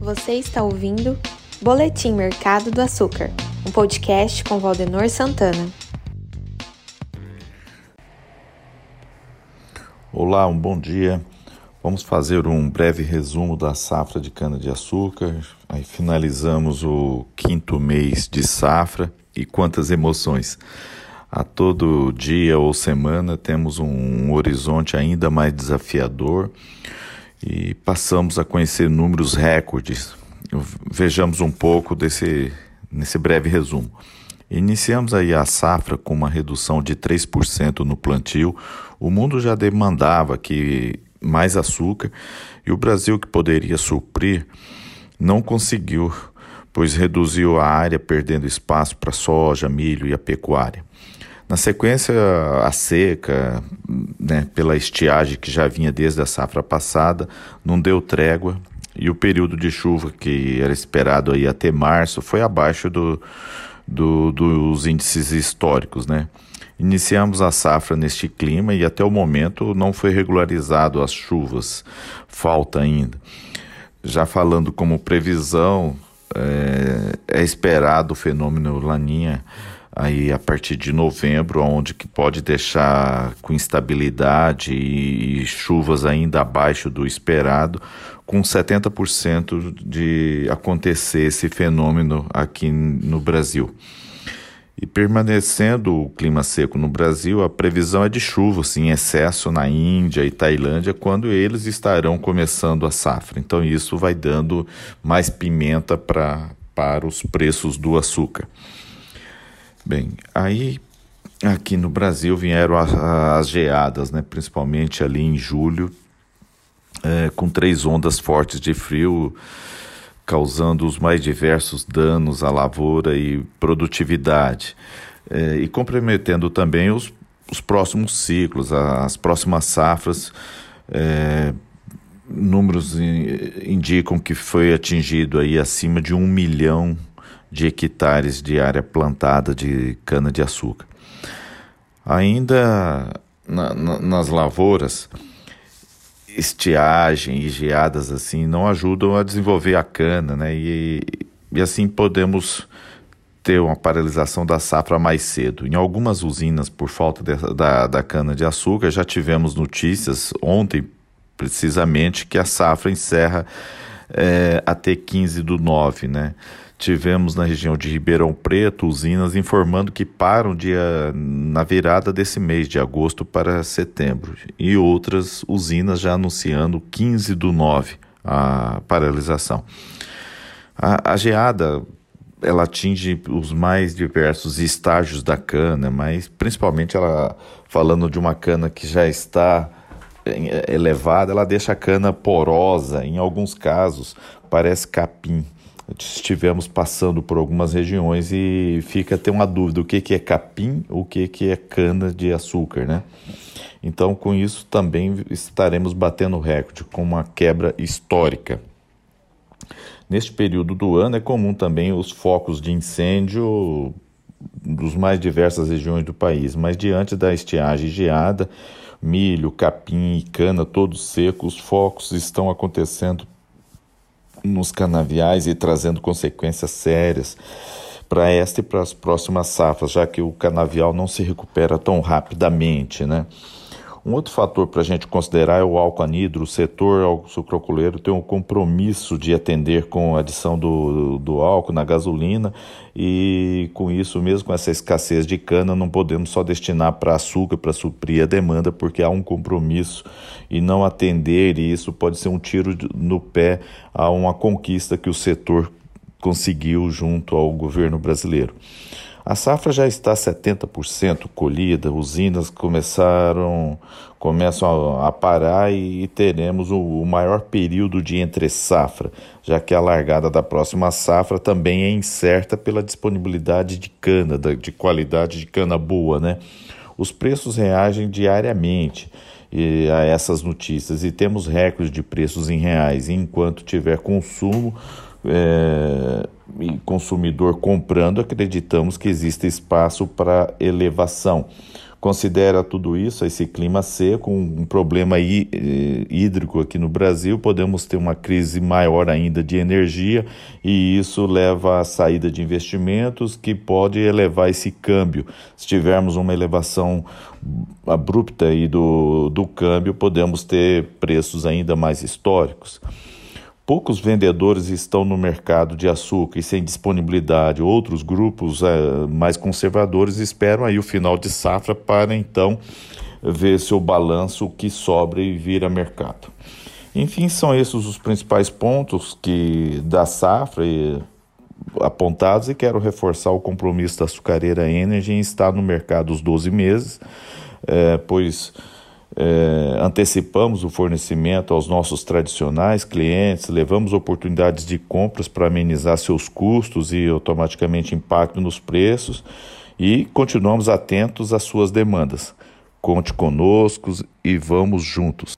Você está ouvindo Boletim Mercado do Açúcar, um podcast com Valdenor Santana. Olá, um bom dia. Vamos fazer um breve resumo da safra de cana-de-açúcar. Aí finalizamos o quinto mês de safra e quantas emoções. A todo dia ou semana temos um horizonte ainda mais desafiador e passamos a conhecer números recordes. Vejamos um pouco desse nesse breve resumo. Iniciamos aí a safra com uma redução de 3% no plantio. O mundo já demandava que mais açúcar e o Brasil que poderia suprir não conseguiu, pois reduziu a área perdendo espaço para soja, milho e a pecuária. Na sequência, a seca, né, pela estiagem que já vinha desde a safra passada, não deu trégua e o período de chuva que era esperado aí até março foi abaixo do, do, dos índices históricos, né? Iniciamos a safra neste clima e até o momento não foi regularizado as chuvas, falta ainda. Já falando como previsão, é, é esperado o fenômeno Laninha aí a partir de novembro, onde que pode deixar com instabilidade e, e chuvas ainda abaixo do esperado, com 70% de acontecer esse fenômeno aqui no Brasil. E permanecendo o clima seco no Brasil, a previsão é de chuvas em excesso na Índia e Tailândia, quando eles estarão começando a safra. Então, isso vai dando mais pimenta pra, para os preços do açúcar. Bem, aí aqui no Brasil vieram as, as geadas, né? principalmente ali em julho, é, com três ondas fortes de frio, causando os mais diversos danos à lavoura e produtividade, é, e comprometendo também os, os próximos ciclos, as próximas safras. É, números indicam que foi atingido aí acima de um milhão de hectares de área plantada de cana-de-açúcar. Ainda na, na, nas lavouras, estiagem e geadas assim não ajudam a desenvolver a cana, né? E, e assim podemos ter uma paralisação da safra mais cedo. Em algumas usinas, por falta de, da, da cana-de-açúcar, já tivemos notícias ontem, precisamente, que a safra encerra é, até 15 do 9, né? Tivemos na região de Ribeirão Preto usinas informando que param dia, na virada desse mês, de agosto para setembro, e outras usinas já anunciando 15 do 9 a paralisação. A, a geada ela atinge os mais diversos estágios da cana, mas principalmente ela falando de uma cana que já está elevada, ela deixa a cana porosa, em alguns casos parece capim estivemos passando por algumas regiões e fica até uma dúvida o que, que é capim, o que, que é cana de açúcar, né? Então, com isso também estaremos batendo recorde, com uma quebra histórica. Neste período do ano é comum também os focos de incêndio dos mais diversas regiões do país, mas diante da estiagem geada, milho, capim e cana todos secos, os focos estão acontecendo nos canaviais e trazendo consequências sérias para esta e para as próximas safras, já que o canavial não se recupera tão rapidamente, né? Um outro fator para a gente considerar é o álcool anidro. O setor sucroculeiro tem um compromisso de atender com a adição do, do álcool na gasolina e com isso, mesmo com essa escassez de cana, não podemos só destinar para açúcar para suprir a demanda, porque há um compromisso e não atender, e isso pode ser um tiro no pé a uma conquista que o setor conseguiu junto ao governo brasileiro. A safra já está 70% colhida, usinas começaram começam a, parar e, teremos o, o, maior período de entre safra, já que a largada da próxima safra também é incerta pela disponibilidade de cana, de qualidade de cana boa, né? Os preços reagem diariamente a essas notícias e temos recordes de preços em reais. enquanto tiver consumo, é, e consumidor comprando, acreditamos que existe espaço para elevação. Considera tudo isso, esse clima seco, um problema eh, hídrico aqui no Brasil, podemos ter uma crise maior ainda de energia e isso leva à saída de investimentos que pode elevar esse câmbio. Se tivermos uma elevação abrupta aí do, do câmbio, podemos ter preços ainda mais históricos. Poucos vendedores estão no mercado de açúcar e sem disponibilidade. Outros grupos é, mais conservadores esperam aí o final de safra para então ver seu balanço que sobra e vir a mercado. Enfim, são esses os principais pontos que da safra e, apontados e quero reforçar o compromisso da açucareira Energy em estar no mercado os 12 meses, é, pois é, antecipamos o fornecimento aos nossos tradicionais clientes, levamos oportunidades de compras para amenizar seus custos e automaticamente impacto nos preços e continuamos atentos às suas demandas. Conte conosco e vamos juntos.